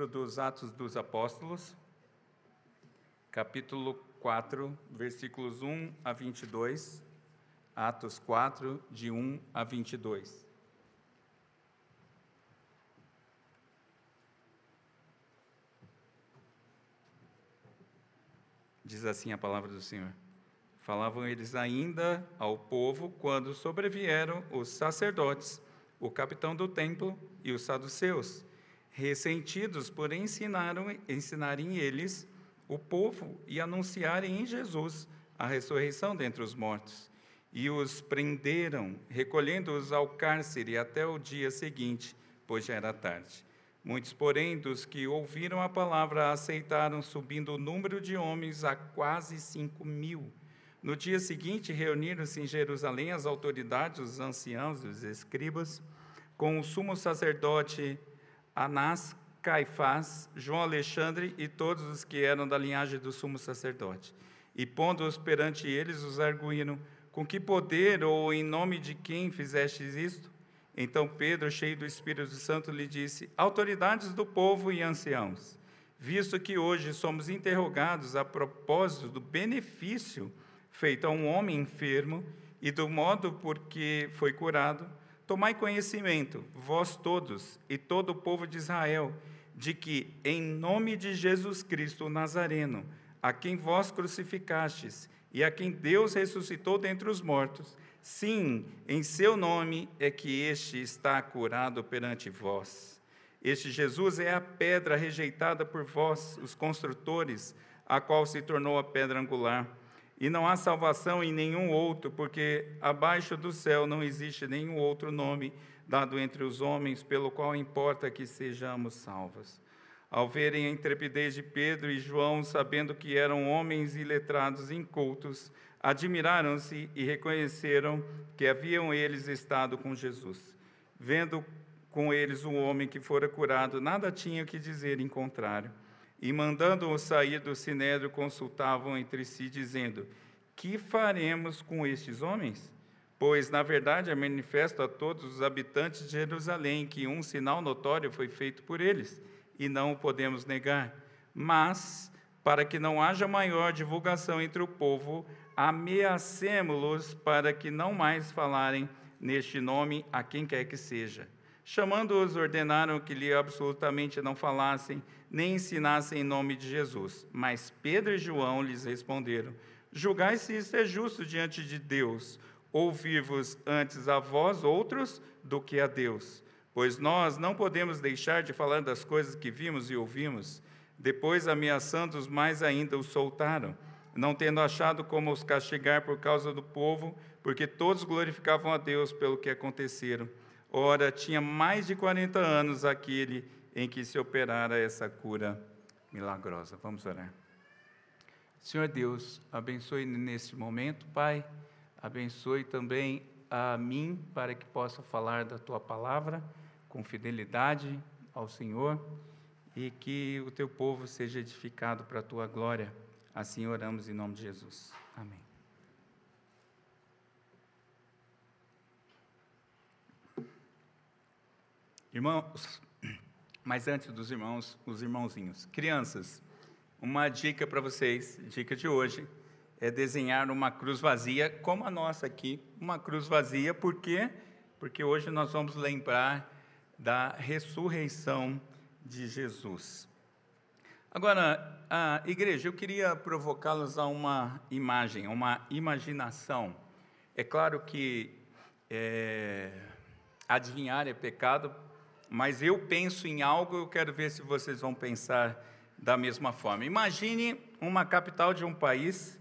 livro dos Atos dos Apóstolos, capítulo 4, versículos 1 a 22. Atos 4, de 1 a 22. Diz assim a palavra do Senhor. Falavam eles ainda ao povo quando sobrevieram os sacerdotes, o capitão do templo e os saduceus, ressentidos por ensinaram, ensinarem eles o povo e anunciarem em Jesus a ressurreição dentre os mortos. E os prenderam, recolhendo-os ao cárcere até o dia seguinte, pois já era tarde. Muitos, porém, dos que ouviram a palavra aceitaram, subindo o número de homens a quase cinco mil. No dia seguinte, reuniram-se em Jerusalém as autoridades, os anciãos, os escribas, com o sumo sacerdote Anás, Caifás, João Alexandre e todos os que eram da linhagem do sumo sacerdote. E pondo-os perante eles, os arguíram: Com que poder ou em nome de quem fizestes isto? Então Pedro, cheio do Espírito Santo, lhe disse: Autoridades do povo e anciãos, visto que hoje somos interrogados a propósito do benefício feito a um homem enfermo e do modo por que foi curado, tomai conhecimento, vós todos e todo o povo de Israel, de que, em nome de Jesus Cristo o Nazareno, a quem vós crucificastes e a quem Deus ressuscitou dentre os mortos, Sim, em seu nome é que este está curado perante vós. Este Jesus é a pedra rejeitada por vós, os construtores, a qual se tornou a pedra angular. E não há salvação em nenhum outro, porque abaixo do céu não existe nenhum outro nome dado entre os homens pelo qual importa que sejamos salvos. Ao verem a intrepidez de Pedro e João, sabendo que eram homens iletrados incultos, admiraram-se e reconheceram que haviam eles estado com Jesus. Vendo com eles o homem que fora curado, nada tinha que dizer em contrário. E mandando-o sair do sinédrio, consultavam entre si, dizendo: Que faremos com estes homens? Pois, na verdade, é manifesto a todos os habitantes de Jerusalém que um sinal notório foi feito por eles, e não o podemos negar. Mas, para que não haja maior divulgação entre o povo, ameacemo-los para que não mais falarem neste nome a quem quer que seja. Chamando-os, ordenaram que lhe absolutamente não falassem, nem ensinassem em nome de Jesus. Mas Pedro e João lhes responderam: Julgai se isso é justo diante de Deus, ouvir-vos antes a vós outros do que a Deus. Pois nós não podemos deixar de falar das coisas que vimos e ouvimos. Depois, ameaçando-os mais ainda, os soltaram não tendo achado como os castigar por causa do povo, porque todos glorificavam a Deus pelo que aconteceram. Ora, tinha mais de 40 anos aquele em que se operara essa cura milagrosa. Vamos orar. Senhor Deus, abençoe neste momento, Pai, abençoe também a mim para que possa falar da tua palavra com fidelidade ao Senhor e que o teu povo seja edificado para a tua glória. Assim oramos em nome de Jesus. Amém. Irmãos, mas antes dos irmãos, os irmãozinhos. Crianças, uma dica para vocês, dica de hoje, é desenhar uma cruz vazia, como a nossa aqui, uma cruz vazia, por quê? Porque hoje nós vamos lembrar da ressurreição de Jesus. Agora, a igreja, eu queria provocá-los a uma imagem, uma imaginação. É claro que é, adivinhar é pecado, mas eu penso em algo, eu quero ver se vocês vão pensar da mesma forma. Imagine uma capital de um país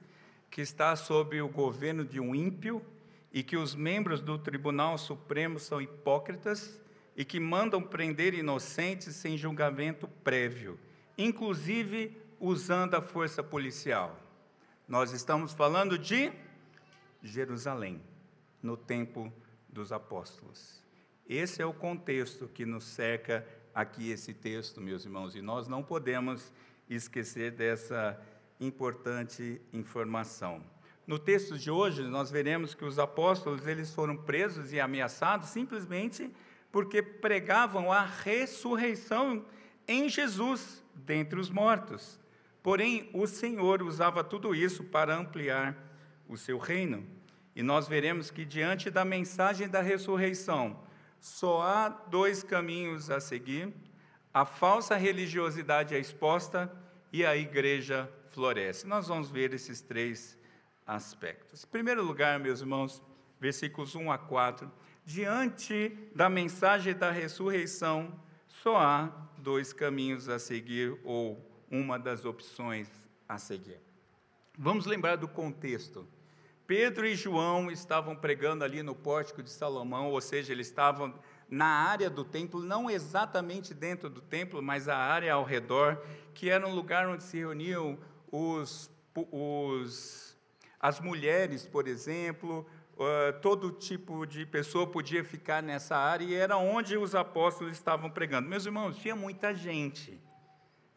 que está sob o governo de um ímpio e que os membros do Tribunal Supremo são hipócritas e que mandam prender inocentes sem julgamento prévio inclusive usando a força policial. Nós estamos falando de Jerusalém, no tempo dos apóstolos. Esse é o contexto que nos cerca aqui esse texto, meus irmãos, e nós não podemos esquecer dessa importante informação. No texto de hoje, nós veremos que os apóstolos eles foram presos e ameaçados simplesmente porque pregavam a ressurreição em Jesus, dentre os mortos. Porém, o Senhor usava tudo isso para ampliar o seu reino. E nós veremos que, diante da mensagem da ressurreição, só há dois caminhos a seguir: a falsa religiosidade é exposta e a igreja floresce. Nós vamos ver esses três aspectos. Em primeiro lugar, meus irmãos, versículos 1 a 4, diante da mensagem da ressurreição, só há dois caminhos a seguir, ou uma das opções a seguir. Vamos lembrar do contexto. Pedro e João estavam pregando ali no pórtico de Salomão, ou seja, eles estavam na área do templo, não exatamente dentro do templo, mas a área ao redor, que era um lugar onde se reuniam os, os as mulheres, por exemplo, uh, todo tipo de pessoa podia ficar nessa área e era onde os apóstolos estavam pregando. Meus irmãos, tinha muita gente.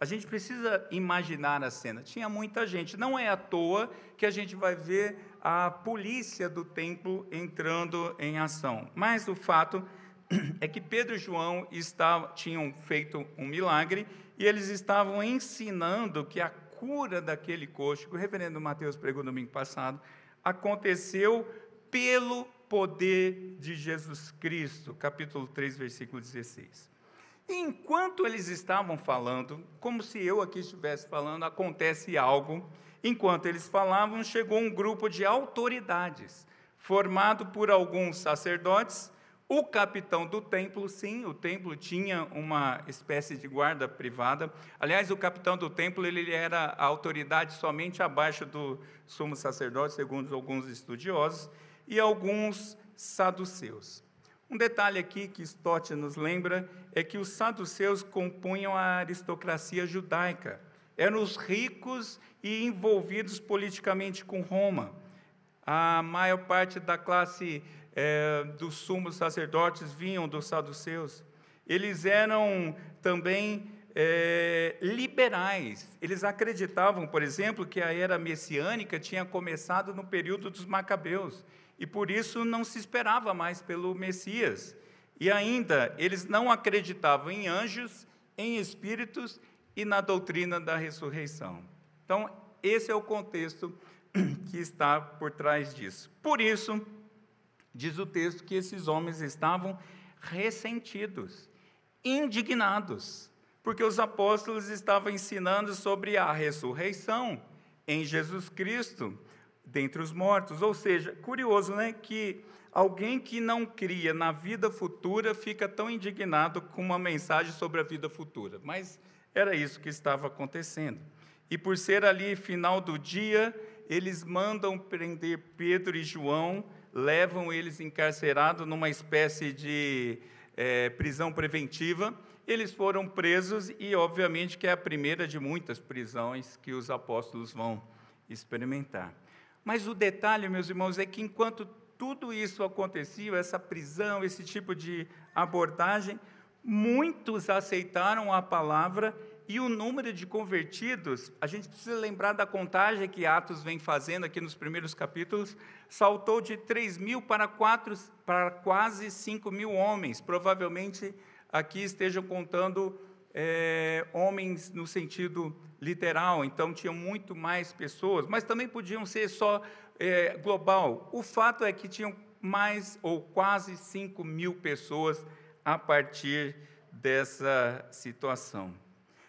A gente precisa imaginar a cena. Tinha muita gente. Não é à toa que a gente vai ver a polícia do templo entrando em ação. Mas o fato é que Pedro e João estavam, tinham feito um milagre e eles estavam ensinando que a cura daquele coxo, que o reverendo Mateus pregou domingo passado, aconteceu pelo poder de Jesus Cristo, capítulo 3, versículo 16. E enquanto eles estavam falando, como se eu aqui estivesse falando, acontece algo. Enquanto eles falavam, chegou um grupo de autoridades, formado por alguns sacerdotes, o capitão do templo, sim, o templo tinha uma espécie de guarda privada. Aliás, o capitão do templo ele era a autoridade somente abaixo do sumo sacerdote, segundo alguns estudiosos e alguns saduceus. Um detalhe aqui que Stott nos lembra é que os saduceus compunham a aristocracia judaica. Eram os ricos e envolvidos politicamente com Roma. A maior parte da classe é, dos sumos sacerdotes vinham dos saduceus. Eles eram também é, liberais. Eles acreditavam, por exemplo, que a era messiânica tinha começado no período dos Macabeus e por isso não se esperava mais pelo Messias. E ainda, eles não acreditavam em anjos, em espíritos e na doutrina da ressurreição. Então, esse é o contexto que está por trás disso. Por isso, diz o texto que esses homens estavam ressentidos, indignados, porque os apóstolos estavam ensinando sobre a ressurreição em Jesus Cristo dentre os mortos. Ou seja, curioso, né, que alguém que não cria na vida futura fica tão indignado com uma mensagem sobre a vida futura. Mas era isso que estava acontecendo. E por ser ali final do dia, eles mandam prender Pedro e João, levam eles encarcerados numa espécie de é, prisão preventiva. Eles foram presos e, obviamente, que é a primeira de muitas prisões que os apóstolos vão experimentar. Mas o detalhe, meus irmãos, é que enquanto tudo isso acontecia, essa prisão, esse tipo de abordagem, muitos aceitaram a palavra e o número de convertidos, a gente precisa lembrar da contagem que Atos vem fazendo aqui nos primeiros capítulos, saltou de 3 mil para, 4, para quase 5 mil homens. Provavelmente aqui estejam contando é, homens no sentido literal, então tinham muito mais pessoas, mas também podiam ser só é, global. O fato é que tinham mais ou quase 5 mil pessoas a partir dessa situação.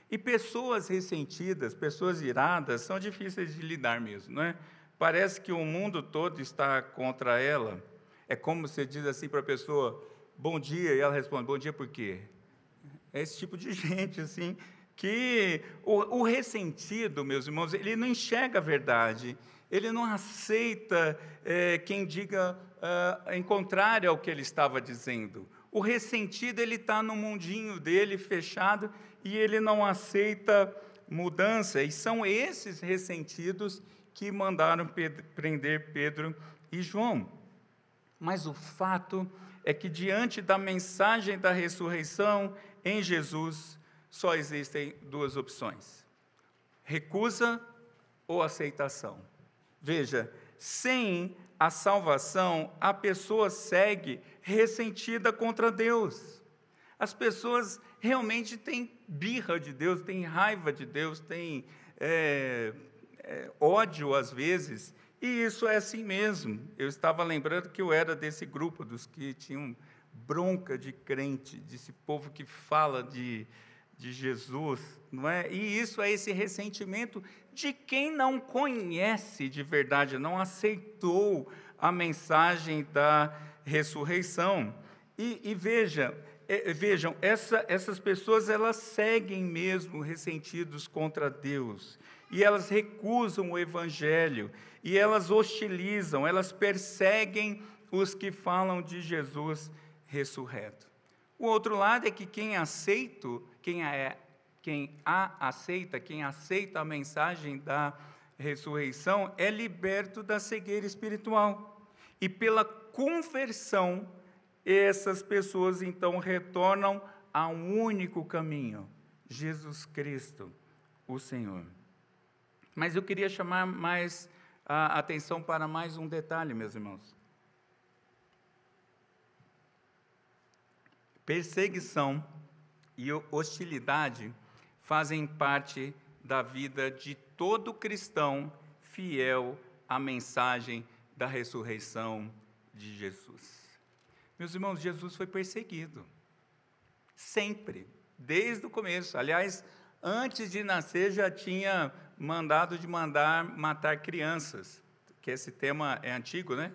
E pessoas ressentidas, pessoas iradas, são difíceis de lidar mesmo, não é? Parece que o mundo todo está contra ela. É como você diz assim para a pessoa, bom dia, e ela responde, bom dia por quê? É esse tipo de gente, assim, que o, o ressentido, meus irmãos, ele não enxerga a verdade, ele não aceita é, quem diga é, em contrário ao que ele estava dizendo. O ressentido, ele está no mundinho dele fechado e ele não aceita mudança. E são esses ressentidos que mandaram Pedro, prender Pedro e João. Mas o fato é que, diante da mensagem da ressurreição, em Jesus só existem duas opções: recusa ou aceitação. Veja, sem a salvação, a pessoa segue ressentida contra Deus. As pessoas realmente têm birra de Deus, têm raiva de Deus, têm é, é, ódio às vezes, e isso é assim mesmo. Eu estava lembrando que eu era desse grupo, dos que tinham bronca de crente, desse povo que fala de, de Jesus, não é? E isso é esse ressentimento de quem não conhece de verdade, não aceitou a mensagem da ressurreição. E, e veja, é, vejam, essa, essas pessoas elas seguem mesmo ressentidos contra Deus e elas recusam o Evangelho e elas hostilizam, elas perseguem os que falam de Jesus ressurreto. O outro lado é que quem aceita, quem é, quem a aceita, quem aceita a mensagem da ressurreição é liberto da cegueira espiritual. E pela conversão, essas pessoas então retornam a um único caminho: Jesus Cristo, o Senhor. Mas eu queria chamar mais a atenção para mais um detalhe, meus irmãos. Perseguição e hostilidade fazem parte da vida de todo cristão fiel à mensagem da ressurreição de Jesus. Meus irmãos, Jesus foi perseguido. Sempre, desde o começo. Aliás, antes de nascer já tinha mandado de mandar matar crianças, que esse tema é antigo, né?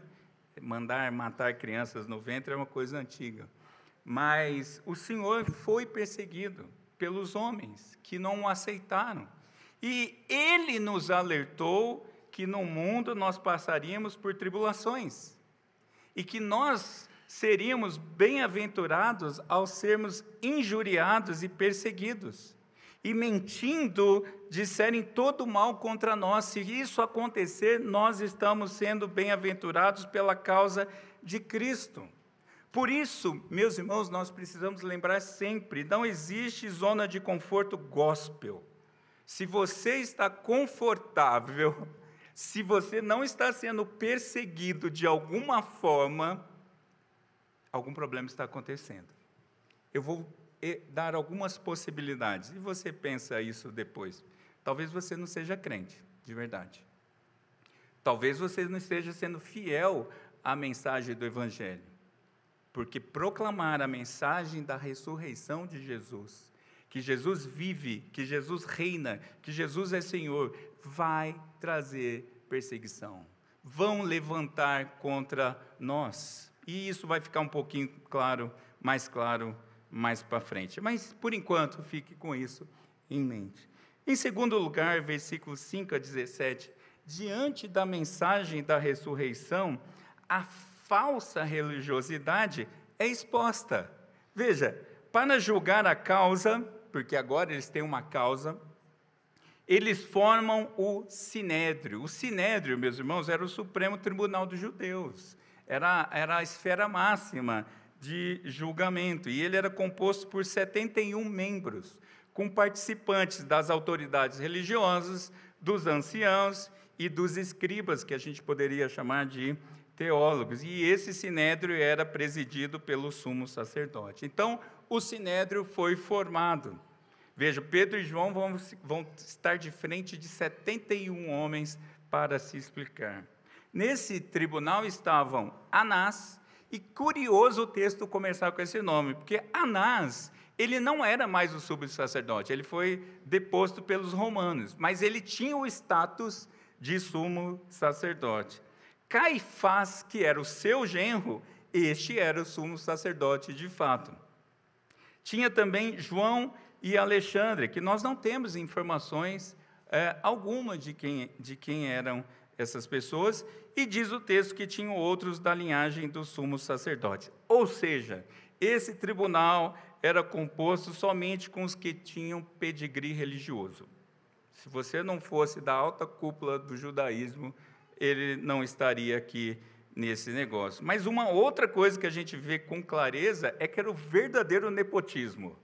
Mandar matar crianças no ventre é uma coisa antiga. Mas o Senhor foi perseguido pelos homens que não o aceitaram. E ele nos alertou que no mundo nós passaríamos por tribulações e que nós seríamos bem-aventurados ao sermos injuriados e perseguidos. E mentindo, disserem todo mal contra nós. Se isso acontecer, nós estamos sendo bem-aventurados pela causa de Cristo. Por isso, meus irmãos, nós precisamos lembrar sempre: não existe zona de conforto gospel. Se você está confortável, se você não está sendo perseguido de alguma forma, algum problema está acontecendo. Eu vou eh, dar algumas possibilidades, e você pensa isso depois. Talvez você não seja crente, de verdade. Talvez você não esteja sendo fiel à mensagem do Evangelho. Porque proclamar a mensagem da ressurreição de Jesus que Jesus vive, que Jesus reina, que Jesus é Senhor, vai trazer perseguição. Vão levantar contra nós. E isso vai ficar um pouquinho claro, mais claro, mais para frente. Mas, por enquanto, fique com isso em mente. Em segundo lugar, versículos 5 a 17, diante da mensagem da ressurreição, a falsa religiosidade é exposta. Veja, para julgar a causa, porque agora eles têm uma causa, eles formam o Sinédrio. O Sinédrio, meus irmãos, era o Supremo Tribunal dos Judeus, era, era a esfera máxima de julgamento, e ele era composto por 71 membros, com participantes das autoridades religiosas, dos anciãos e dos escribas, que a gente poderia chamar de teólogos. E esse sinédrio era presidido pelo sumo sacerdote. Então, o sinédrio foi formado. Veja, Pedro e João vão, vão estar de frente de 71 homens para se explicar. Nesse tribunal estavam Anás, e curioso o texto começar com esse nome, porque Anás, ele não era mais o sumo sacerdote, ele foi deposto pelos romanos, mas ele tinha o status de sumo sacerdote. Caifás, que era o seu genro, este era o sumo sacerdote de fato. Tinha também João e Alexandre, que nós não temos informações é, alguma de quem, de quem eram essas pessoas, e diz o texto que tinham outros da linhagem do sumo sacerdote. Ou seja, esse tribunal era composto somente com os que tinham pedigree religioso. Se você não fosse da alta cúpula do judaísmo, ele não estaria aqui nesse negócio. Mas uma outra coisa que a gente vê com clareza é que era o verdadeiro nepotismo.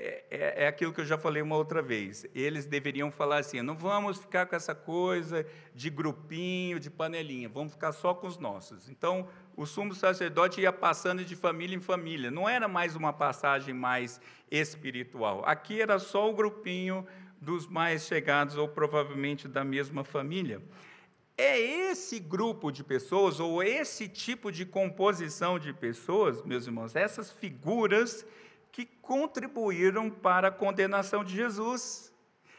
É, é, é, aquilo que eu já falei uma outra vez. Eles deveriam falar assim: não vamos ficar com essa coisa de grupinho, de panelinha, vamos ficar só com os nossos. Então, o sumo sacerdote ia passando de família em família. Não era mais uma passagem mais espiritual. Aqui era só o grupinho dos mais chegados, ou provavelmente da mesma família. É esse grupo de pessoas, ou esse tipo de composição de pessoas, meus irmãos, essas figuras que contribuíram para a condenação de Jesus.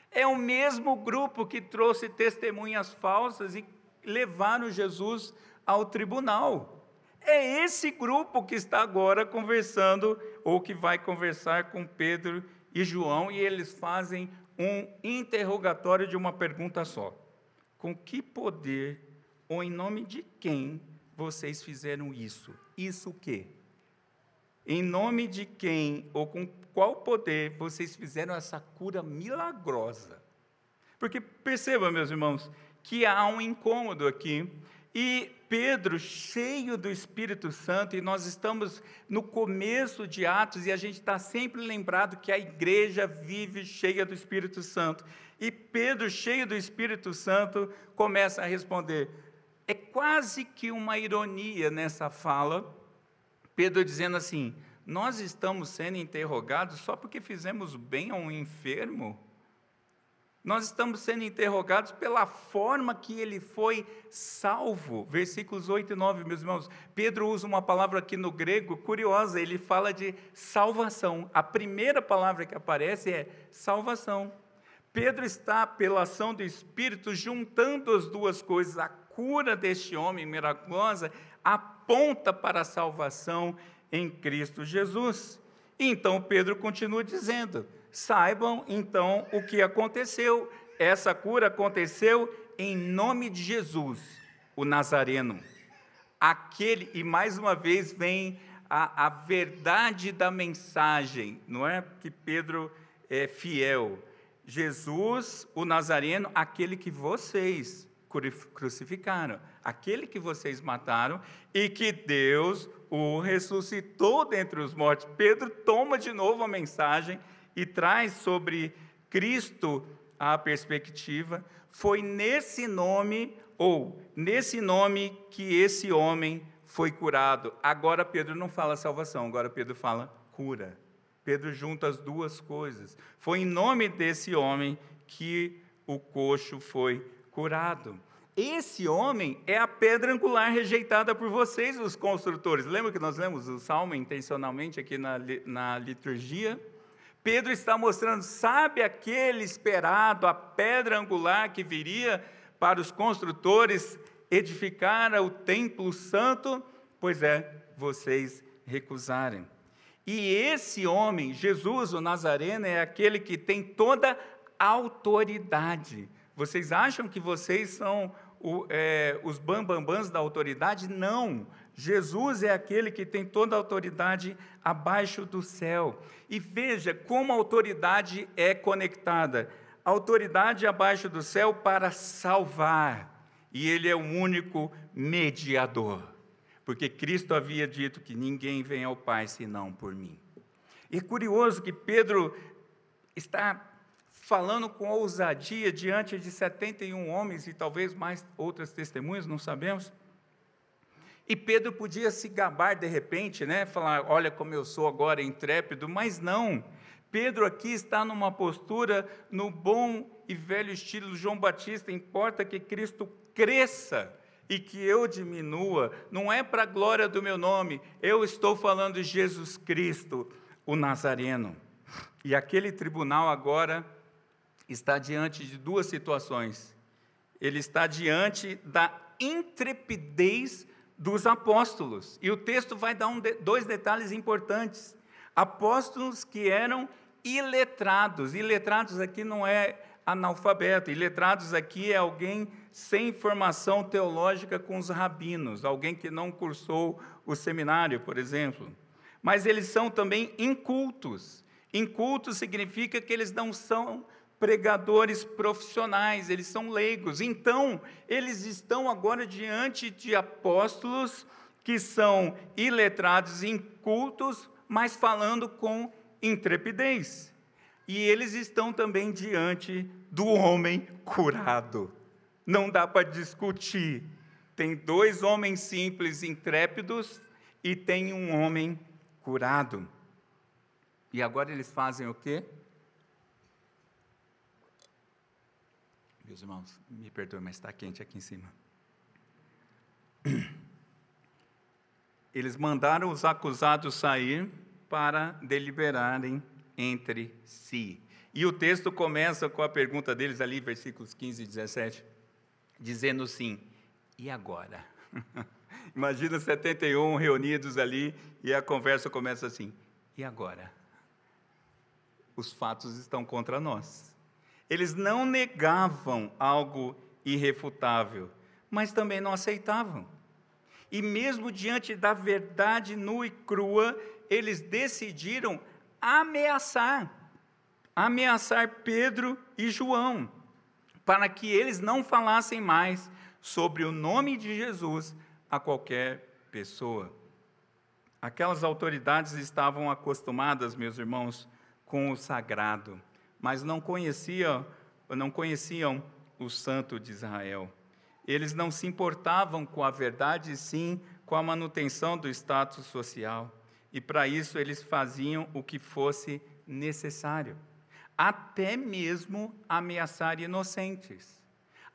É o mesmo grupo que trouxe testemunhas falsas e levaram Jesus ao tribunal. É esse grupo que está agora conversando, ou que vai conversar com Pedro e João, e eles fazem um interrogatório de uma pergunta só: Com que poder ou em nome de quem vocês fizeram isso? Isso o quê? Em nome de quem ou com qual poder vocês fizeram essa cura milagrosa? Porque perceba, meus irmãos, que há um incômodo aqui. E Pedro, cheio do Espírito Santo, e nós estamos no começo de Atos, e a gente está sempre lembrado que a igreja vive cheia do Espírito Santo. E Pedro, cheio do Espírito Santo, começa a responder. É quase que uma ironia nessa fala, Pedro dizendo assim: Nós estamos sendo interrogados só porque fizemos bem a um enfermo? Nós estamos sendo interrogados pela forma que ele foi salvo. Versículos 8 e 9, meus irmãos. Pedro usa uma palavra aqui no grego curiosa, ele fala de salvação. A primeira palavra que aparece é salvação. Pedro está, pela ação do Espírito, juntando as duas coisas. A cura deste homem miraculosa aponta para a salvação em Cristo Jesus. Então Pedro continua dizendo: saibam então o que aconteceu. Essa cura aconteceu em nome de Jesus, o Nazareno. Aquele, e mais uma vez vem a, a verdade da mensagem, não é que Pedro é fiel. Jesus, o Nazareno, aquele que vocês crucificaram, aquele que vocês mataram e que Deus o ressuscitou dentre os mortos. Pedro toma de novo a mensagem e traz sobre Cristo a perspectiva, foi nesse nome, ou nesse nome, que esse homem foi curado. Agora Pedro não fala salvação, agora Pedro fala cura. Pedro junta as duas coisas. Foi em nome desse homem que o coxo foi curado. Esse homem é a pedra angular rejeitada por vocês, os construtores. Lembra que nós lemos o salmo intencionalmente aqui na, na liturgia? Pedro está mostrando, sabe aquele esperado, a pedra angular que viria para os construtores edificar o templo santo? Pois é, vocês recusarem. E esse homem, Jesus, o Nazareno, é aquele que tem toda autoridade. Vocês acham que vocês são o, é, os bambambãs da autoridade? Não. Jesus é aquele que tem toda a autoridade abaixo do céu. E veja como a autoridade é conectada. Autoridade abaixo do céu para salvar. E ele é o único mediador. Porque Cristo havia dito que ninguém vem ao Pai senão por mim. E é curioso que Pedro está falando com ousadia diante de 71 homens e talvez mais outras testemunhas, não sabemos. E Pedro podia se gabar de repente, né? Falar, olha como eu sou agora intrépido, mas não. Pedro aqui está numa postura no bom e velho estilo João Batista, importa que Cristo cresça e que eu diminua, não é para a glória do meu nome, eu estou falando de Jesus Cristo, o Nazareno. E aquele tribunal agora está diante de duas situações. Ele está diante da intrepidez dos apóstolos. E o texto vai dar um de, dois detalhes importantes. Apóstolos que eram iletrados. Iletrados aqui não é analfabeto. Iletrados aqui é alguém sem formação teológica com os rabinos, alguém que não cursou o seminário, por exemplo. Mas eles são também incultos. Incultos significa que eles não são pregadores profissionais, eles são leigos. Então, eles estão agora diante de apóstolos que são iletrados, incultos, mas falando com intrepidez. E eles estão também diante do homem curado. Não dá para discutir. tem dois homens simples, intrépidos, e tem um homem curado. E agora eles fazem o quê? Meus irmãos, me perdoem, mas está quente aqui em cima. Eles mandaram os acusados sair para deliberarem entre si. E o texto começa com a pergunta deles ali, versículos 15 e 17, dizendo assim: e agora? Imagina 71 reunidos ali e a conversa começa assim: e agora? Os fatos estão contra nós. Eles não negavam algo irrefutável, mas também não aceitavam. E mesmo diante da verdade nua e crua, eles decidiram ameaçar ameaçar Pedro e João, para que eles não falassem mais sobre o nome de Jesus a qualquer pessoa. Aquelas autoridades estavam acostumadas, meus irmãos, com o sagrado, mas não conheciam, não conheciam o santo de Israel. Eles não se importavam com a verdade, sim com a manutenção do status social. E para isso eles faziam o que fosse necessário até mesmo ameaçar inocentes,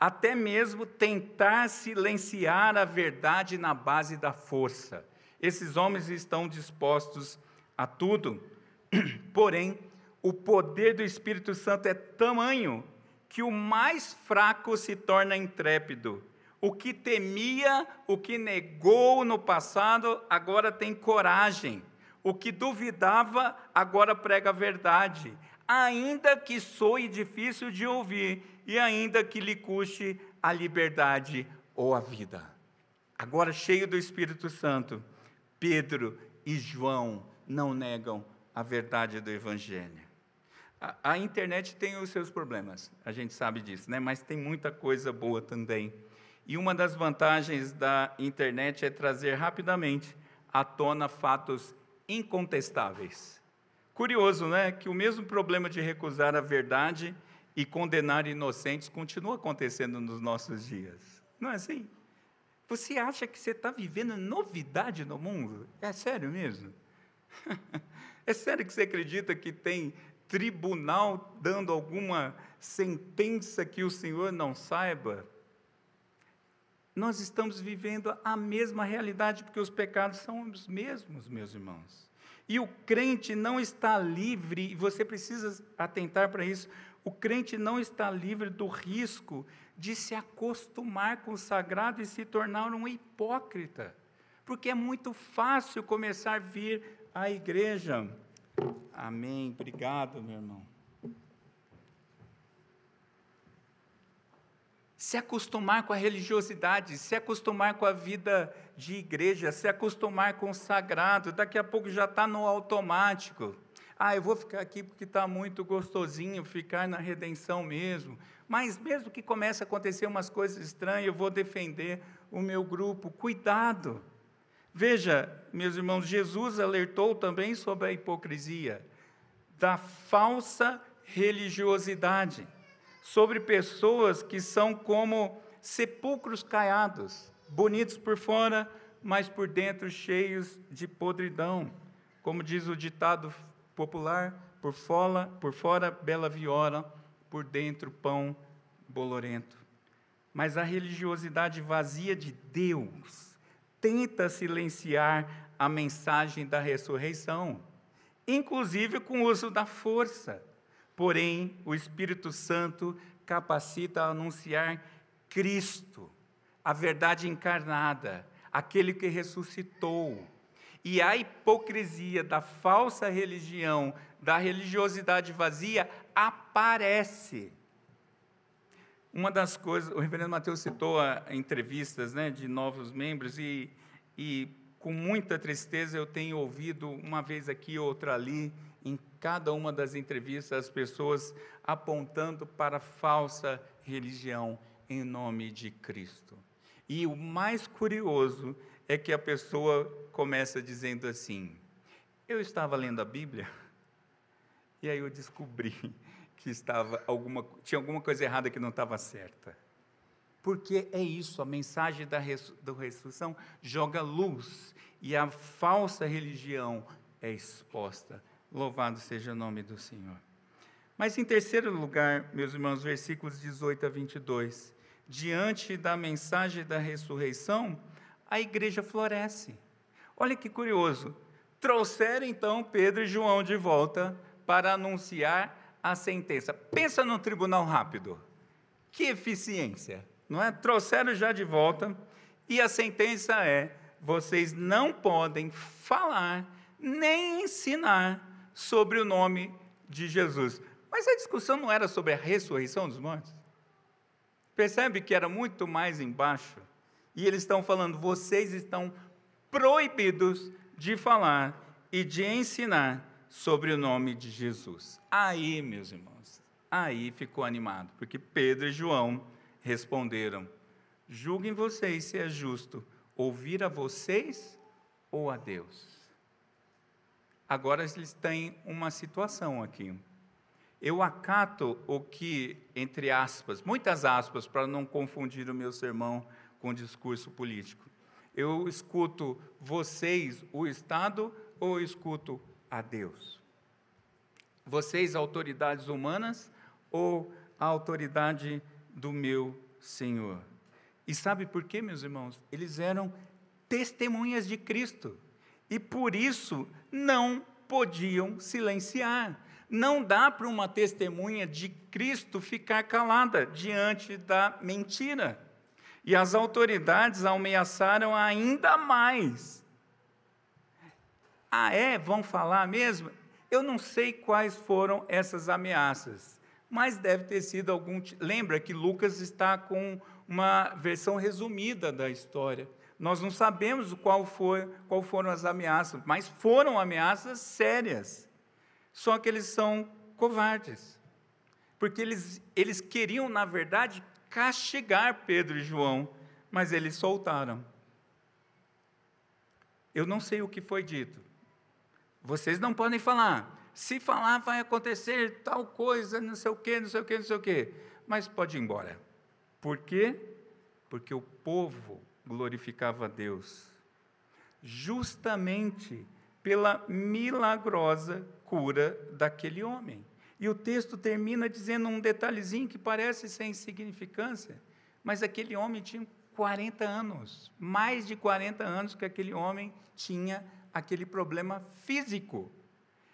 até mesmo tentar silenciar a verdade na base da força. Esses homens estão dispostos a tudo, porém, o poder do Espírito Santo é tamanho que o mais fraco se torna intrépido. O que temia, o que negou no passado, agora tem coragem. O que duvidava, agora prega a verdade ainda que soe difícil de ouvir e ainda que lhe custe a liberdade ou a vida. Agora, cheio do Espírito Santo, Pedro e João não negam a verdade do Evangelho. A, a, internet tem os seus problemas, a gente sabe disso, né? mas tem muita coisa boa também. E uma das vantagens da internet é trazer rapidamente à tona fatos incontestáveis. Curioso, né? Que o mesmo problema de recusar a verdade e condenar inocentes continua acontecendo nos nossos dias. Não é assim? Você acha que você está vivendo novidade no mundo? É sério mesmo? é sério que você acredita que tem tribunal dando alguma sentença que o Senhor não saiba? Nós estamos vivendo a mesma realidade, porque os pecados são os mesmos, meus irmãos. E o crente não está livre, e você precisa atentar para isso. O crente não está livre do risco de se acostumar com o sagrado e se tornar um hipócrita. Porque é muito fácil começar a vir à igreja. Amém. Obrigado, meu irmão. Se acostumar com a religiosidade, se acostumar com a vida de igreja, se acostumar com o sagrado, daqui a pouco já está no automático. Ah, eu vou ficar aqui porque está muito gostosinho ficar na redenção mesmo. Mas mesmo que comece a acontecer umas coisas estranhas, eu vou defender o meu grupo. Cuidado! Veja, meus irmãos, Jesus alertou também sobre a hipocrisia, da falsa religiosidade sobre pessoas que são como sepulcros caiados, bonitos por fora, mas por dentro cheios de podridão. Como diz o ditado popular, por fora, por fora bela viola, por dentro pão bolorento. Mas a religiosidade vazia de Deus tenta silenciar a mensagem da ressurreição, inclusive com o uso da força Porém, o Espírito Santo capacita a anunciar Cristo, a verdade encarnada, aquele que ressuscitou. E a hipocrisia da falsa religião, da religiosidade vazia, aparece. Uma das coisas, o reverendo Mateus citou entrevistas né, de novos membros, e, e com muita tristeza eu tenho ouvido uma vez aqui, outra ali, em cada uma das entrevistas, as pessoas apontando para a falsa religião em nome de Cristo. E o mais curioso é que a pessoa começa dizendo assim: Eu estava lendo a Bíblia e aí eu descobri que estava alguma, tinha alguma coisa errada que não estava certa. Porque é isso, a mensagem da, ressurreição joga luz e a falsa religião é exposta. Louvado seja o nome do Senhor. Mas em terceiro lugar, meus irmãos, versículos 18 a 22. Diante da mensagem da ressurreição, a igreja floresce. Olha que curioso. Trouxeram então Pedro e João de volta para anunciar a sentença. Pensa no tribunal rápido. Que eficiência! não é? Trouxeram já de volta, e a sentença é: vocês não podem falar nem ensinar sobre o nome de Jesus. Mas a discussão não era sobre a ressurreição dos mortos? Percebe que era muito mais embaixo? E eles estão falando: vocês estão proibidos de falar e de ensinar sobre o nome de Jesus. Aí, meus irmãos, aí ficou animado, porque Pedro e João responderam: Julguem vocês se é justo ouvir a vocês ou a Deus. Agora eles têm uma situação aqui. Eu acato o que, entre aspas, muitas aspas, para não confundir o meu sermão com o discurso político. Eu escuto vocês, o Estado, ou eu escuto a Deus? Vocês, autoridades humanas, ou a autoridade do meu Senhor. E sabe por quê, meus irmãos? Eles eram testemunhas de Cristo. E por isso não podiam silenciar. Não dá para uma testemunha de Cristo ficar calada diante da mentira. E as autoridades ameaçaram ainda mais. Ah, é? Vão falar mesmo? Eu não sei quais foram essas ameaças mas deve ter sido algum. Lembra que Lucas está com uma versão resumida da história. Nós não sabemos qual, foi, qual foram as ameaças, mas foram ameaças sérias. Só que eles são covardes. Porque eles, eles queriam, na verdade, castigar Pedro e João, mas eles soltaram. Eu não sei o que foi dito. Vocês não podem falar se falar vai acontecer tal coisa, não sei o quê, não sei o quê, não sei o quê. Mas pode ir embora. Por quê? Porque o povo glorificava a Deus. Justamente pela milagrosa cura daquele homem. E o texto termina dizendo um detalhezinho que parece sem insignificância, mas aquele homem tinha 40 anos, mais de 40 anos que aquele homem tinha aquele problema físico.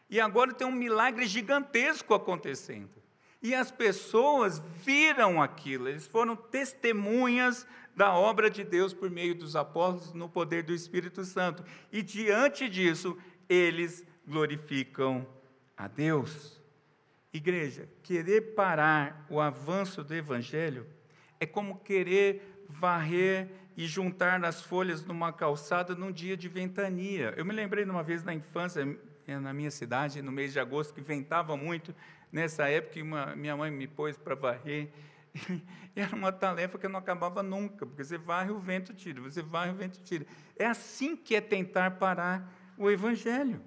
E agora tem um milagre gigantesco acontecendo. E as pessoas viram aquilo, eles foram testemunhas da obra de Deus por meio dos apóstolos no poder do Espírito Santo. E diante disso, eles glorificam a Deus. Igreja, querer parar o avanço do Evangelho é como querer varrer e juntar as folhas numa calçada num dia de ventania. Eu me lembrei de uma vez na infância, na minha cidade, no mês de agosto, que ventava muito. Nessa época, uma, minha mãe me pôs para varrer. Era uma tarefa que não acabava nunca, porque você varre, o vento tira, você varre, o vento tira. É assim que é tentar parar o Evangelho.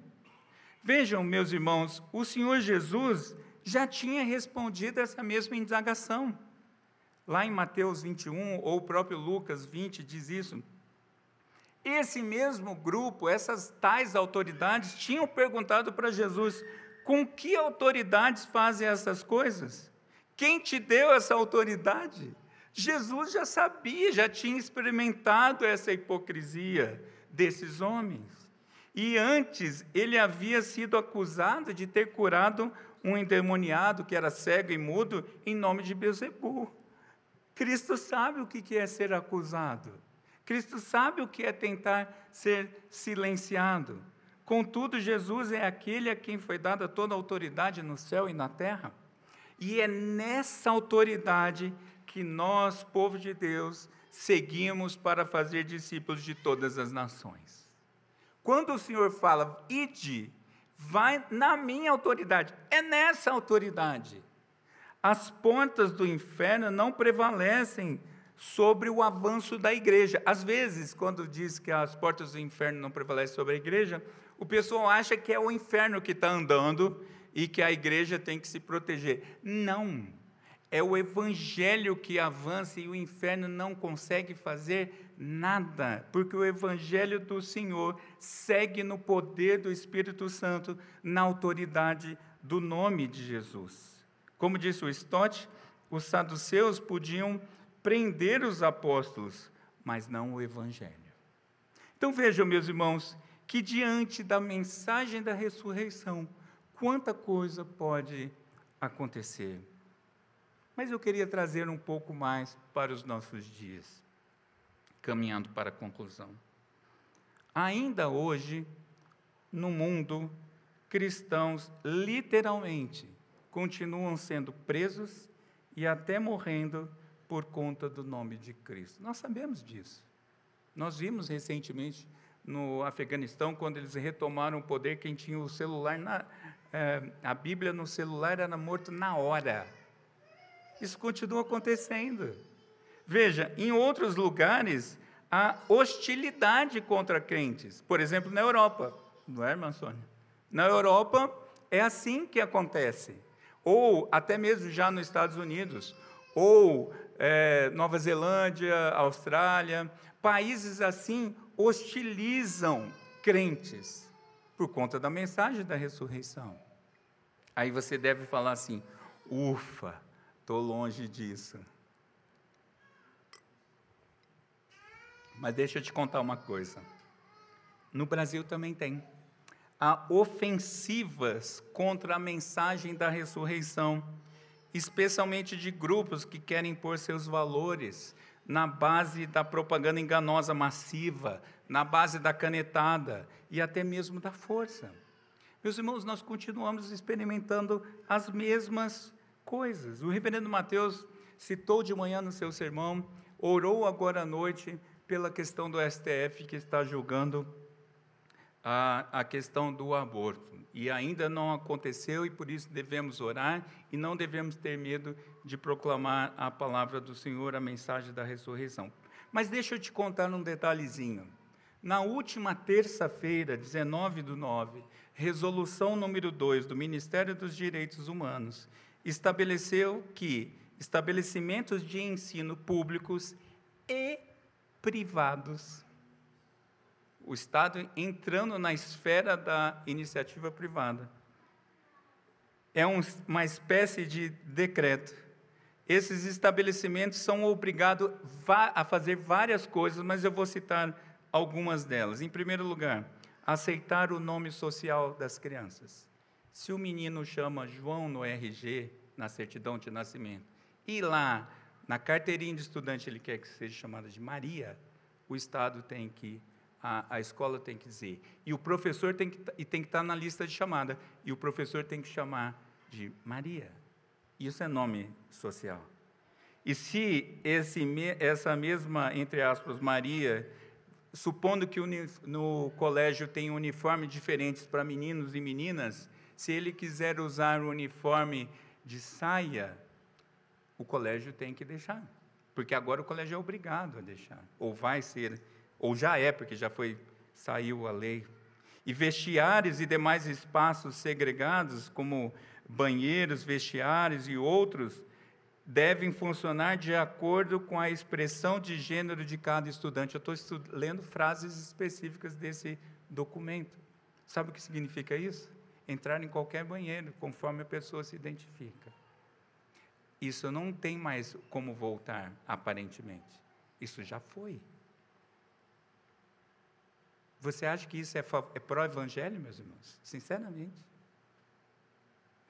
Vejam, meus irmãos, o Senhor Jesus já tinha respondido essa mesma indagação. Lá em Mateus 21, ou o próprio Lucas 20 diz isso. Esse mesmo grupo, essas tais autoridades, tinham perguntado para Jesus: com que autoridades fazem essas coisas? Quem te deu essa autoridade? Jesus já sabia, já tinha experimentado essa hipocrisia desses homens. E antes ele havia sido acusado de ter curado um endemoniado que era cego e mudo em nome de Bezebu. Cristo sabe o que é ser acusado. Cristo sabe o que é tentar ser silenciado. Contudo, Jesus é aquele a quem foi dada toda a autoridade no céu e na terra. E é nessa autoridade que nós, povo de Deus, seguimos para fazer discípulos de todas as nações. Quando o Senhor fala, ide, vai na minha autoridade, é nessa autoridade. As portas do inferno não prevalecem sobre o avanço da igreja. Às vezes, quando diz que as portas do inferno não prevalecem sobre a igreja, o pessoal acha que é o inferno que está andando e que a igreja tem que se proteger. Não. É o evangelho que avança e o inferno não consegue fazer nada, porque o evangelho do Senhor segue no poder do Espírito Santo, na autoridade do nome de Jesus. Como disse o Stott, os saduceus podiam prender os apóstolos, mas não o evangelho. Então vejam, meus irmãos, que diante da mensagem da ressurreição, quanta coisa pode acontecer. Mas eu queria trazer um pouco mais para os nossos dias, caminhando para a conclusão. Ainda hoje, no mundo, cristãos literalmente continuam sendo presos e até morrendo por conta do nome de Cristo. Nós sabemos disso. Nós vimos recentemente no Afeganistão, quando eles retomaram o poder, quem tinha o celular, na, é, a Bíblia no celular era morto na hora. Isso continua acontecendo. Veja, em outros lugares, há hostilidade contra crentes. Por exemplo, na Europa. Não é, irmã Sônia? Na Europa, é assim que acontece. Ou até mesmo já nos Estados Unidos. Ou é, Nova Zelândia, Austrália. Países assim hostilizam crentes por conta da mensagem da ressurreição. Aí você deve falar assim: ufa, estou longe disso. Mas deixa eu te contar uma coisa. No Brasil também tem. Há ofensivas contra a mensagem da ressurreição, especialmente de grupos que querem impor seus valores, na base da propaganda enganosa massiva, na base da canetada e até mesmo da força. Meus irmãos, nós continuamos experimentando as mesmas coisas. O reverendo Mateus citou de manhã no seu sermão, orou agora à noite pela questão do STF que está julgando a, a questão do aborto. E ainda não aconteceu, e por isso devemos orar e não devemos ter medo de proclamar a palavra do Senhor, a mensagem da ressurreição. Mas deixa eu te contar um detalhezinho. Na última terça-feira, 19 do 9, resolução número 2 do Ministério dos Direitos Humanos estabeleceu que estabelecimentos de ensino públicos e privados o Estado entrando na esfera da iniciativa privada. É um, uma espécie de decreto. Esses estabelecimentos são obrigados a fazer várias coisas, mas eu vou citar algumas delas. Em primeiro lugar, aceitar o nome social das crianças. Se o menino chama João no RG, na certidão de nascimento, e lá na carteirinha de estudante ele quer que seja chamada de Maria, o Estado tem que a, a escola tem que dizer. E o professor tem que, e tem que estar na lista de chamada. E o professor tem que chamar de Maria. Isso é nome social. E se esse, essa mesma, entre aspas, Maria, supondo que no colégio tem uniformes diferentes para meninos e meninas, se ele quiser usar o uniforme de saia, o colégio tem que deixar. Porque agora o colégio é obrigado a deixar, ou vai ser ou já é, porque já foi saiu a lei. E vestiários e demais espaços segregados, como banheiros, vestiários e outros, devem funcionar de acordo com a expressão de gênero de cada estudante. Eu estou lendo frases específicas desse documento. Sabe o que significa isso? Entrar em qualquer banheiro, conforme a pessoa se identifica. Isso não tem mais como voltar, aparentemente. Isso já foi. Você acha que isso é, é pró-evangelho, meus irmãos? Sinceramente.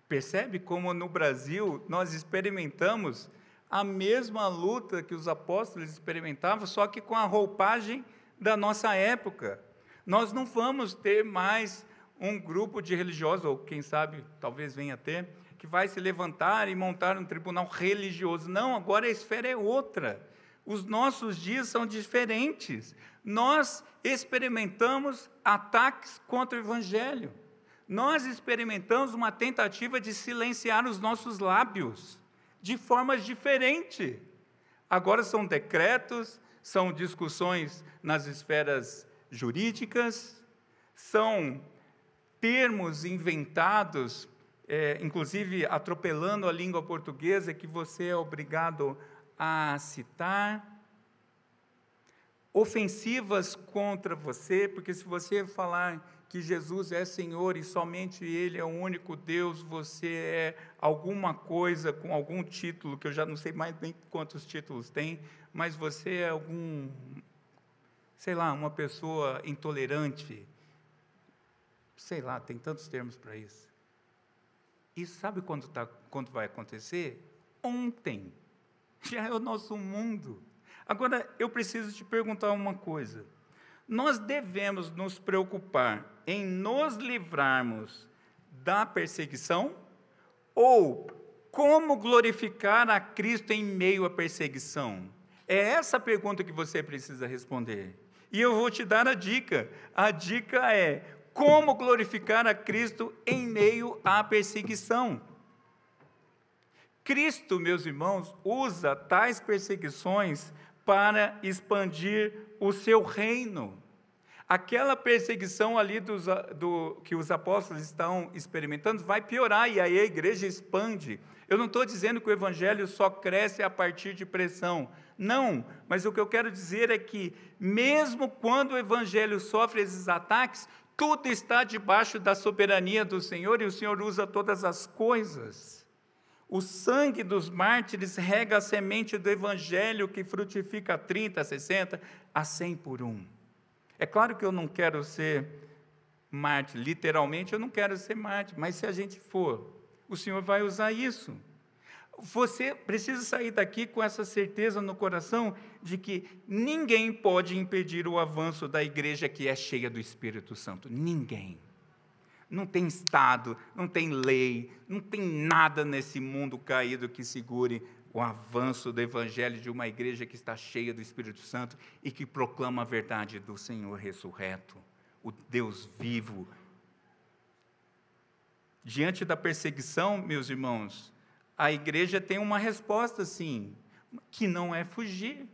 Percebe como no Brasil nós experimentamos a mesma luta que os apóstolos experimentavam, só que com a roupagem da nossa época. Nós não vamos ter mais um grupo de religiosos, ou quem sabe, talvez venha ter, que vai se levantar e montar um tribunal religioso. Não, agora a esfera é outra. Os nossos dias são diferentes. Nós experimentamos ataques contra o Evangelho. Nós experimentamos uma tentativa de silenciar os nossos lábios de formas diferentes. Agora são decretos, são discussões nas esferas jurídicas, são termos inventados é, inclusive atropelando a língua portuguesa, que você é obrigado a citar, ofensivas contra você, porque se você falar que Jesus é Senhor e somente Ele é o único Deus, você é alguma coisa com algum título, que eu já não sei mais nem quantos títulos tem, mas você é algum, sei lá, uma pessoa intolerante, sei lá, tem tantos termos para isso. E sabe quando, tá, quando vai acontecer? Ontem. Já é o nosso mundo. Agora, eu preciso te perguntar uma coisa. Nós devemos nos preocupar em nos livrarmos da perseguição ou como glorificar a Cristo em meio à perseguição? É essa pergunta que você precisa responder. E eu vou te dar a dica. A dica é como glorificar a Cristo em meio à perseguição. Cristo, meus irmãos, usa tais perseguições para expandir o seu reino. Aquela perseguição ali dos, do, que os apóstolos estão experimentando vai piorar e aí a igreja expande. Eu não estou dizendo que o evangelho só cresce a partir de pressão. Não, mas o que eu quero dizer é que, mesmo quando o evangelho sofre esses ataques, tudo está debaixo da soberania do Senhor e o Senhor usa todas as coisas. O sangue dos mártires rega a semente do evangelho que frutifica 30, 60, a 100 por um. É claro que eu não quero ser mártir, literalmente eu não quero ser mártir, mas se a gente for, o Senhor vai usar isso. Você precisa sair daqui com essa certeza no coração de que ninguém pode impedir o avanço da igreja que é cheia do Espírito Santo. Ninguém. Não tem Estado, não tem lei, não tem nada nesse mundo caído que segure o avanço do Evangelho de uma igreja que está cheia do Espírito Santo e que proclama a verdade do Senhor ressurreto, o Deus vivo. Diante da perseguição, meus irmãos, a igreja tem uma resposta, sim, que não é fugir,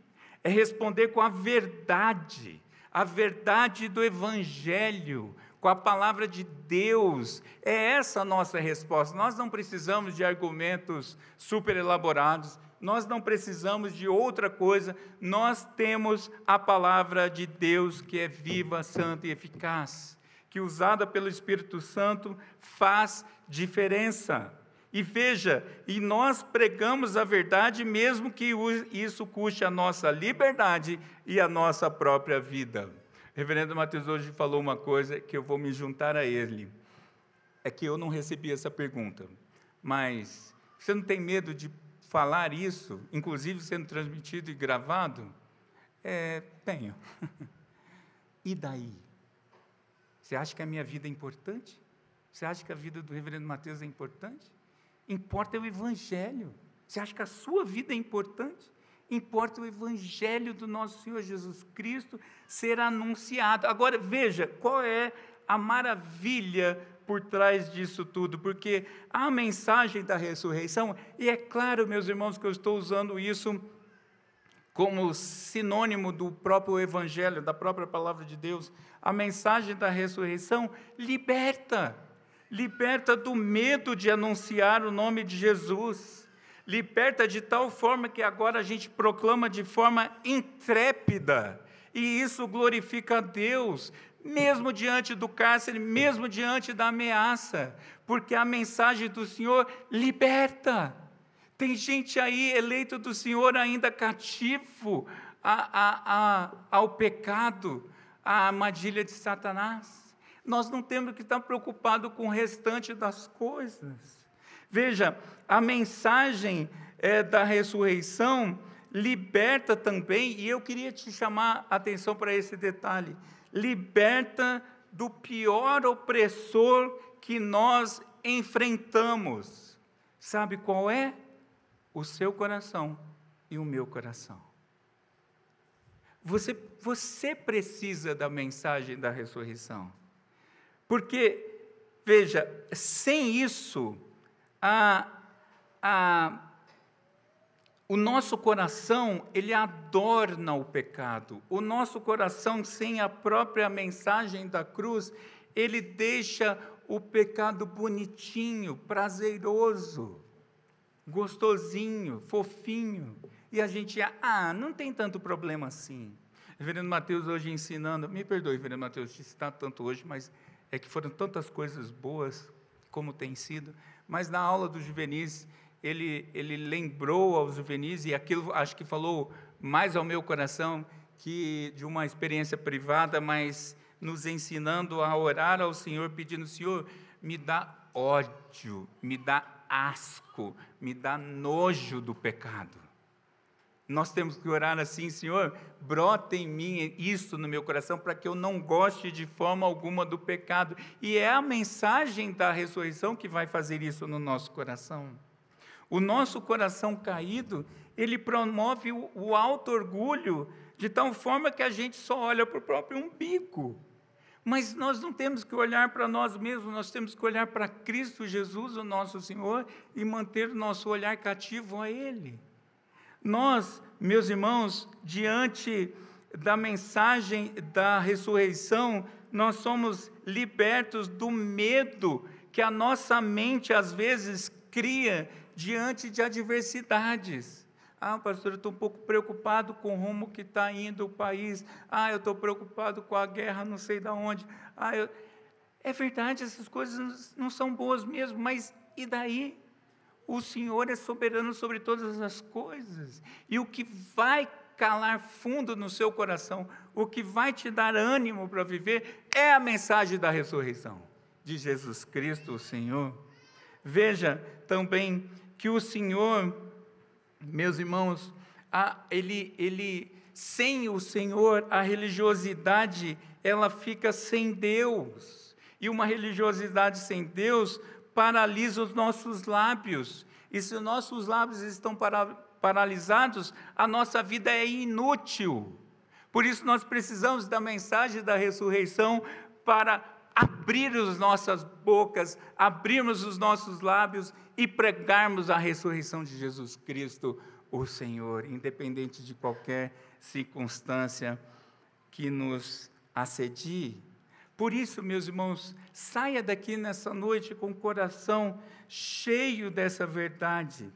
é responder com a verdade, a verdade do Evangelho, com a palavra de Deus. É essa a nossa resposta. Nós não precisamos de argumentos super elaborados, nós não precisamos de outra coisa, nós temos a palavra de Deus que é viva, santa e eficaz, que usada pelo Espírito Santo faz diferença. E veja, e nós pregamos a verdade, mesmo que isso custe a nossa liberdade e a nossa própria vida. Reverendo Mateus hoje falou uma coisa que eu vou me juntar a ele. É que eu não recebi essa pergunta, mas você não tem medo de falar isso, inclusive sendo transmitido e gravado? É, tenho. e daí? Você acha que a minha vida é importante? Você acha que a vida do reverendo Mateus é importante? Importa é o Evangelho. Você acha que a sua vida é importante? Importa o evangelho do nosso Senhor Jesus Cristo ser anunciado. Agora veja qual é a maravilha por trás disso tudo, porque a mensagem da ressurreição, e é claro, meus irmãos, que eu estou usando isso como sinônimo do próprio evangelho, da própria palavra de Deus, a mensagem da ressurreição liberta, liberta do medo de anunciar o nome de Jesus liberta de tal forma que agora a gente proclama de forma intrépida, e isso glorifica a Deus, mesmo diante do cárcere, mesmo diante da ameaça, porque a mensagem do Senhor liberta. Tem gente aí eleito do Senhor ainda cativo a, a, a, ao pecado, à armadilha de Satanás. Nós não temos que estar preocupados com o restante das coisas. Veja, a mensagem é, da ressurreição liberta também, e eu queria te chamar a atenção para esse detalhe: liberta do pior opressor que nós enfrentamos. Sabe qual é? O seu coração e o meu coração. Você, você precisa da mensagem da ressurreição. Porque, veja, sem isso, a, a, o nosso coração, ele adorna o pecado. O nosso coração, sem a própria mensagem da cruz, ele deixa o pecado bonitinho, prazeroso, gostosinho, fofinho. E a gente, ah, não tem tanto problema assim. Reverendo Mateus hoje ensinando, me perdoe, Reverendo Mateus, te citar tanto hoje, mas é que foram tantas coisas boas como tem sido. Mas na aula dos juvenis, ele, ele lembrou aos juvenis, e aquilo acho que falou mais ao meu coração, que de uma experiência privada, mas nos ensinando a orar ao Senhor, pedindo: Senhor, me dá ódio, me dá asco, me dá nojo do pecado. Nós temos que orar assim, Senhor, brota em mim isso no meu coração para que eu não goste de forma alguma do pecado. E é a mensagem da ressurreição que vai fazer isso no nosso coração. O nosso coração caído, ele promove o, alto orgulho de tal forma que a gente só olha para o próprio umbigo. Mas nós não temos que olhar para nós mesmos, nós temos que olhar para Cristo Jesus, o nosso Senhor, e manter o nosso olhar cativo a Ele. Nós, meus irmãos, diante da mensagem da ressurreição, nós somos libertos do medo que a nossa mente às vezes cria diante de adversidades. Ah, pastor, eu estou um pouco preocupado com o rumo que está indo o país. Ah, eu estou preocupado com a guerra, não sei de onde. Ah, eu... É verdade, essas coisas não são boas mesmo, mas e daí? O Senhor é soberano sobre todas as coisas. E o que vai calar fundo no seu coração, o que vai te dar ânimo para viver, é a mensagem da ressurreição de Jesus Cristo, o Senhor. Veja também que o Senhor, meus irmãos, a, ele, ele, sem o Senhor, a religiosidade, ela fica sem Deus. E uma religiosidade sem Deus paralisa os nossos lábios. E se os nossos lábios estão para, paralisados, a nossa vida é inútil. Por isso nós precisamos da mensagem da ressurreição para abrir as nossas bocas, abrirmos os nossos lábios e pregarmos a ressurreição de Jesus Cristo, o Senhor, independente de qualquer circunstância que nos assedie. Por isso, meus irmãos, saia daqui nessa noite com o coração cheio dessa verdade.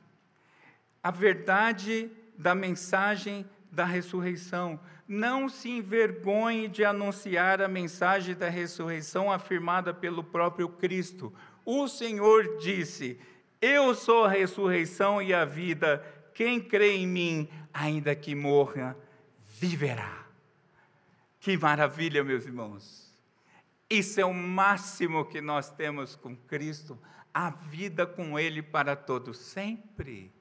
A verdade da mensagem da ressurreição. Não se envergonhe de anunciar a mensagem da ressurreição afirmada pelo próprio Cristo. O Senhor disse: Eu sou a ressurreição e a vida. Quem crê em mim, ainda que morra, viverá. Que maravilha, meus irmãos. Isso é o máximo que nós temos com Cristo, a vida com Ele para todos sempre.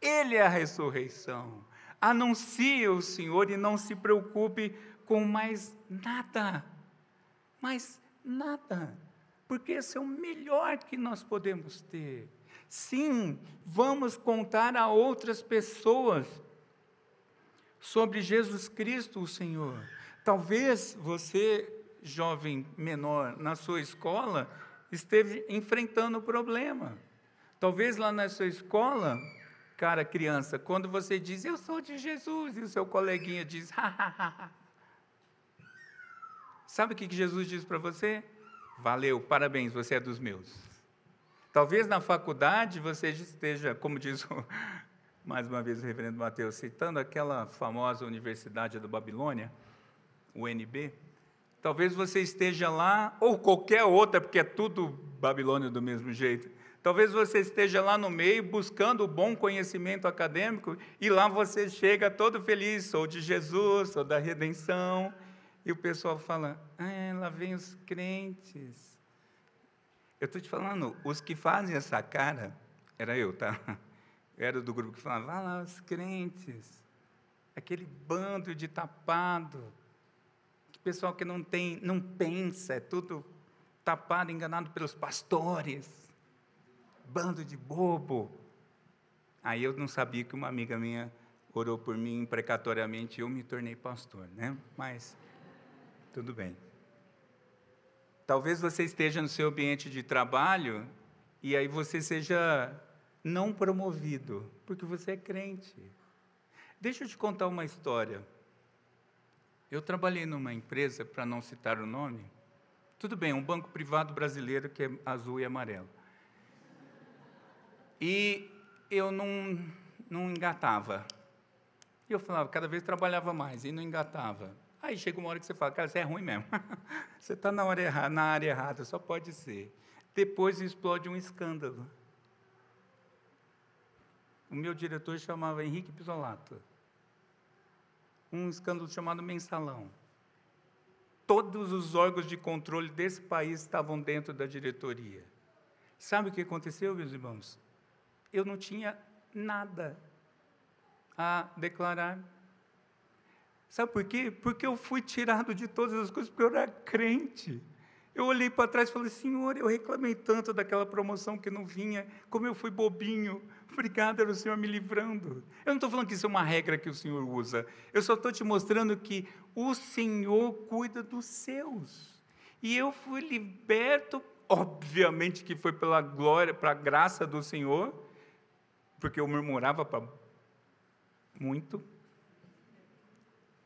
Ele é a ressurreição. Anuncie o Senhor e não se preocupe com mais nada. Mais nada. Porque esse é o melhor que nós podemos ter. Sim, vamos contar a outras pessoas sobre Jesus Cristo, o Senhor. Talvez você, jovem menor, na sua escola, esteve enfrentando problema. Talvez lá na sua escola Cara, criança, quando você diz, eu sou de Jesus, e o seu coleguinha diz, ha. Sabe o que Jesus diz para você? Valeu, parabéns, você é dos meus. Talvez na faculdade você esteja, como diz o, mais uma vez o reverendo Mateus, citando aquela famosa Universidade da Babilônia, UNB, talvez você esteja lá, ou qualquer outra, porque é tudo Babilônia do mesmo jeito, Talvez você esteja lá no meio buscando o bom conhecimento acadêmico e lá você chega todo feliz, sou de Jesus, sou da redenção. E o pessoal fala: ah, lá vem os crentes. Eu estou te falando, os que fazem essa cara, era eu, tá? Eu era do grupo que falava: vá lá, os crentes. Aquele bando de tapado. Pessoal que não tem, não pensa, é tudo tapado, enganado pelos pastores bando de bobo. Aí eu não sabia que uma amiga minha orou por mim precatoriamente e eu me tornei pastor, né? Mas tudo bem. Talvez você esteja no seu ambiente de trabalho e aí você seja não promovido, porque você é crente. Deixa eu te contar uma história. Eu trabalhei numa empresa, para não citar o nome, Tudo bem, um banco privado brasileiro que é azul e amarelo. E eu não, não engatava. E eu falava, cada vez trabalhava mais e não engatava. Aí chega uma hora que você fala, cara, você é ruim mesmo. você está na, na área errada, só pode ser. Depois explode um escândalo. O meu diretor chamava Henrique Pisolato. Um escândalo chamado mensalão. Todos os órgãos de controle desse país estavam dentro da diretoria. Sabe o que aconteceu, meus irmãos? Eu não tinha nada a declarar. Sabe por quê? Porque eu fui tirado de todas as coisas, porque eu era crente. Eu olhei para trás e falei, Senhor, eu reclamei tanto daquela promoção que não vinha, como eu fui bobinho. Obrigado, era o Senhor me livrando. Eu não estou falando que isso é uma regra que o Senhor usa. Eu só estou te mostrando que o Senhor cuida dos seus. E eu fui liberto, obviamente que foi pela glória, para a graça do Senhor, porque eu murmurava para muito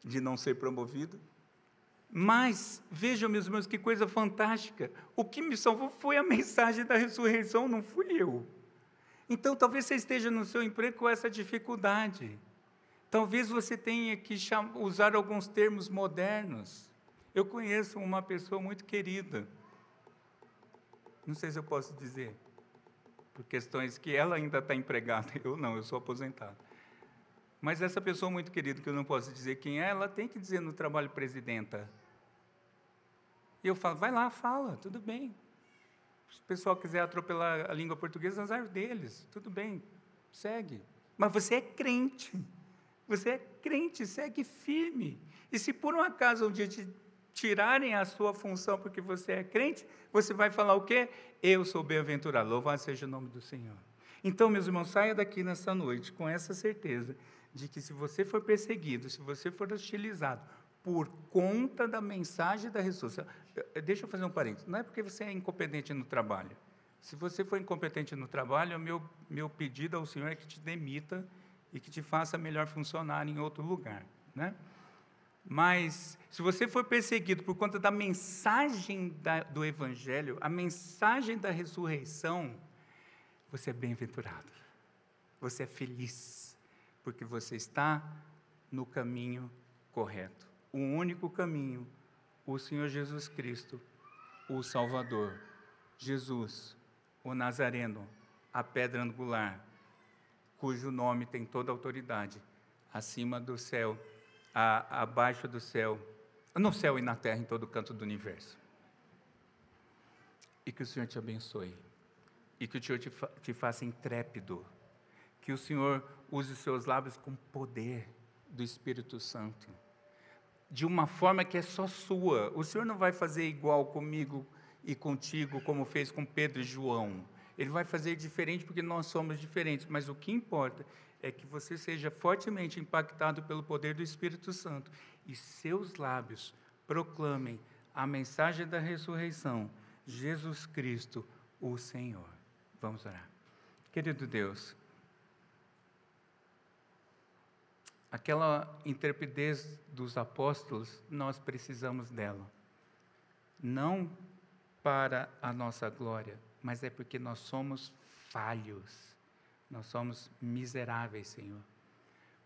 de não ser promovido. Mas, vejam, meus irmãos, que coisa fantástica. O que me salvou foi a mensagem da ressurreição, não fui eu. Então, talvez você esteja no seu emprego com essa dificuldade. Talvez você tenha que usar alguns termos modernos. Eu conheço uma pessoa muito querida. Não sei se eu posso dizer, por questões que ela ainda está empregada, eu não, eu sou aposentado. Mas essa pessoa muito querida, que eu não posso dizer quem é, ela tem que dizer no trabalho presidenta. E eu falo, vai lá, fala, tudo bem. Se o pessoal quiser atropelar a língua portuguesa, azar deles, tudo bem, segue. Mas você é crente, você é crente, segue firme. E se por um acaso um dia te tirarem a sua função porque você é crente, você vai falar o quê? Eu sou bem-aventurado, louvado seja o nome do Senhor. Então, meus irmãos, saia daqui nessa noite com essa certeza de que se você for perseguido, se você for hostilizado por conta da mensagem da ressurreição, deixa eu fazer um parênteses, não é porque você é incompetente no trabalho. Se você for incompetente no trabalho, meu, meu pedido ao Senhor é que te demita e que te faça melhor funcionar em outro lugar, né? Mas, se você for perseguido por conta da mensagem da, do Evangelho, a mensagem da ressurreição, você é bem-aventurado, você é feliz porque você está no caminho correto. O único caminho, o Senhor Jesus Cristo, o Salvador, Jesus, o Nazareno, a pedra angular, cujo nome tem toda autoridade, acima do céu, a, abaixo do céu, no céu e na terra, em todo canto do universo. E que o Senhor te abençoe, e que o Senhor te, fa te faça intrépido, que o Senhor use os seus lábios com poder do Espírito Santo, de uma forma que é só sua. O Senhor não vai fazer igual comigo e contigo, como fez com Pedro e João. Ele vai fazer diferente porque nós somos diferentes, mas o que importa é que você seja fortemente impactado pelo poder do Espírito Santo e seus lábios proclamem a mensagem da ressurreição, Jesus Cristo, o Senhor. Vamos orar. Querido Deus, Aquela intrepidez dos apóstolos, nós precisamos dela. Não para a nossa glória, mas é porque nós somos falhos, nós somos miseráveis, Senhor.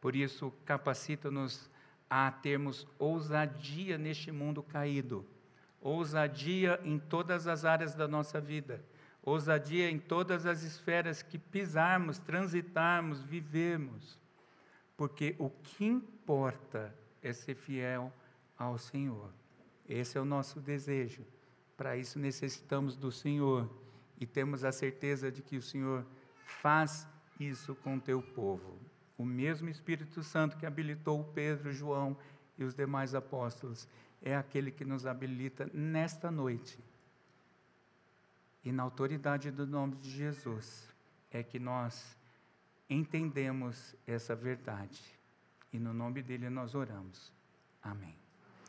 Por isso, capacita-nos a termos ousadia neste mundo caído, ousadia em todas as áreas da nossa vida, ousadia em todas as esferas que pisarmos, transitarmos, vivemos porque o que importa é ser fiel ao Senhor. Esse é o nosso desejo. Para isso necessitamos do Senhor e temos a certeza de que o Senhor faz isso com o teu povo. O mesmo Espírito Santo que habilitou Pedro, João e os demais apóstolos é aquele que nos habilita nesta noite. E na autoridade do nome de Jesus é que nós entendemos essa verdade. E no nome dele nós oramos. Amém.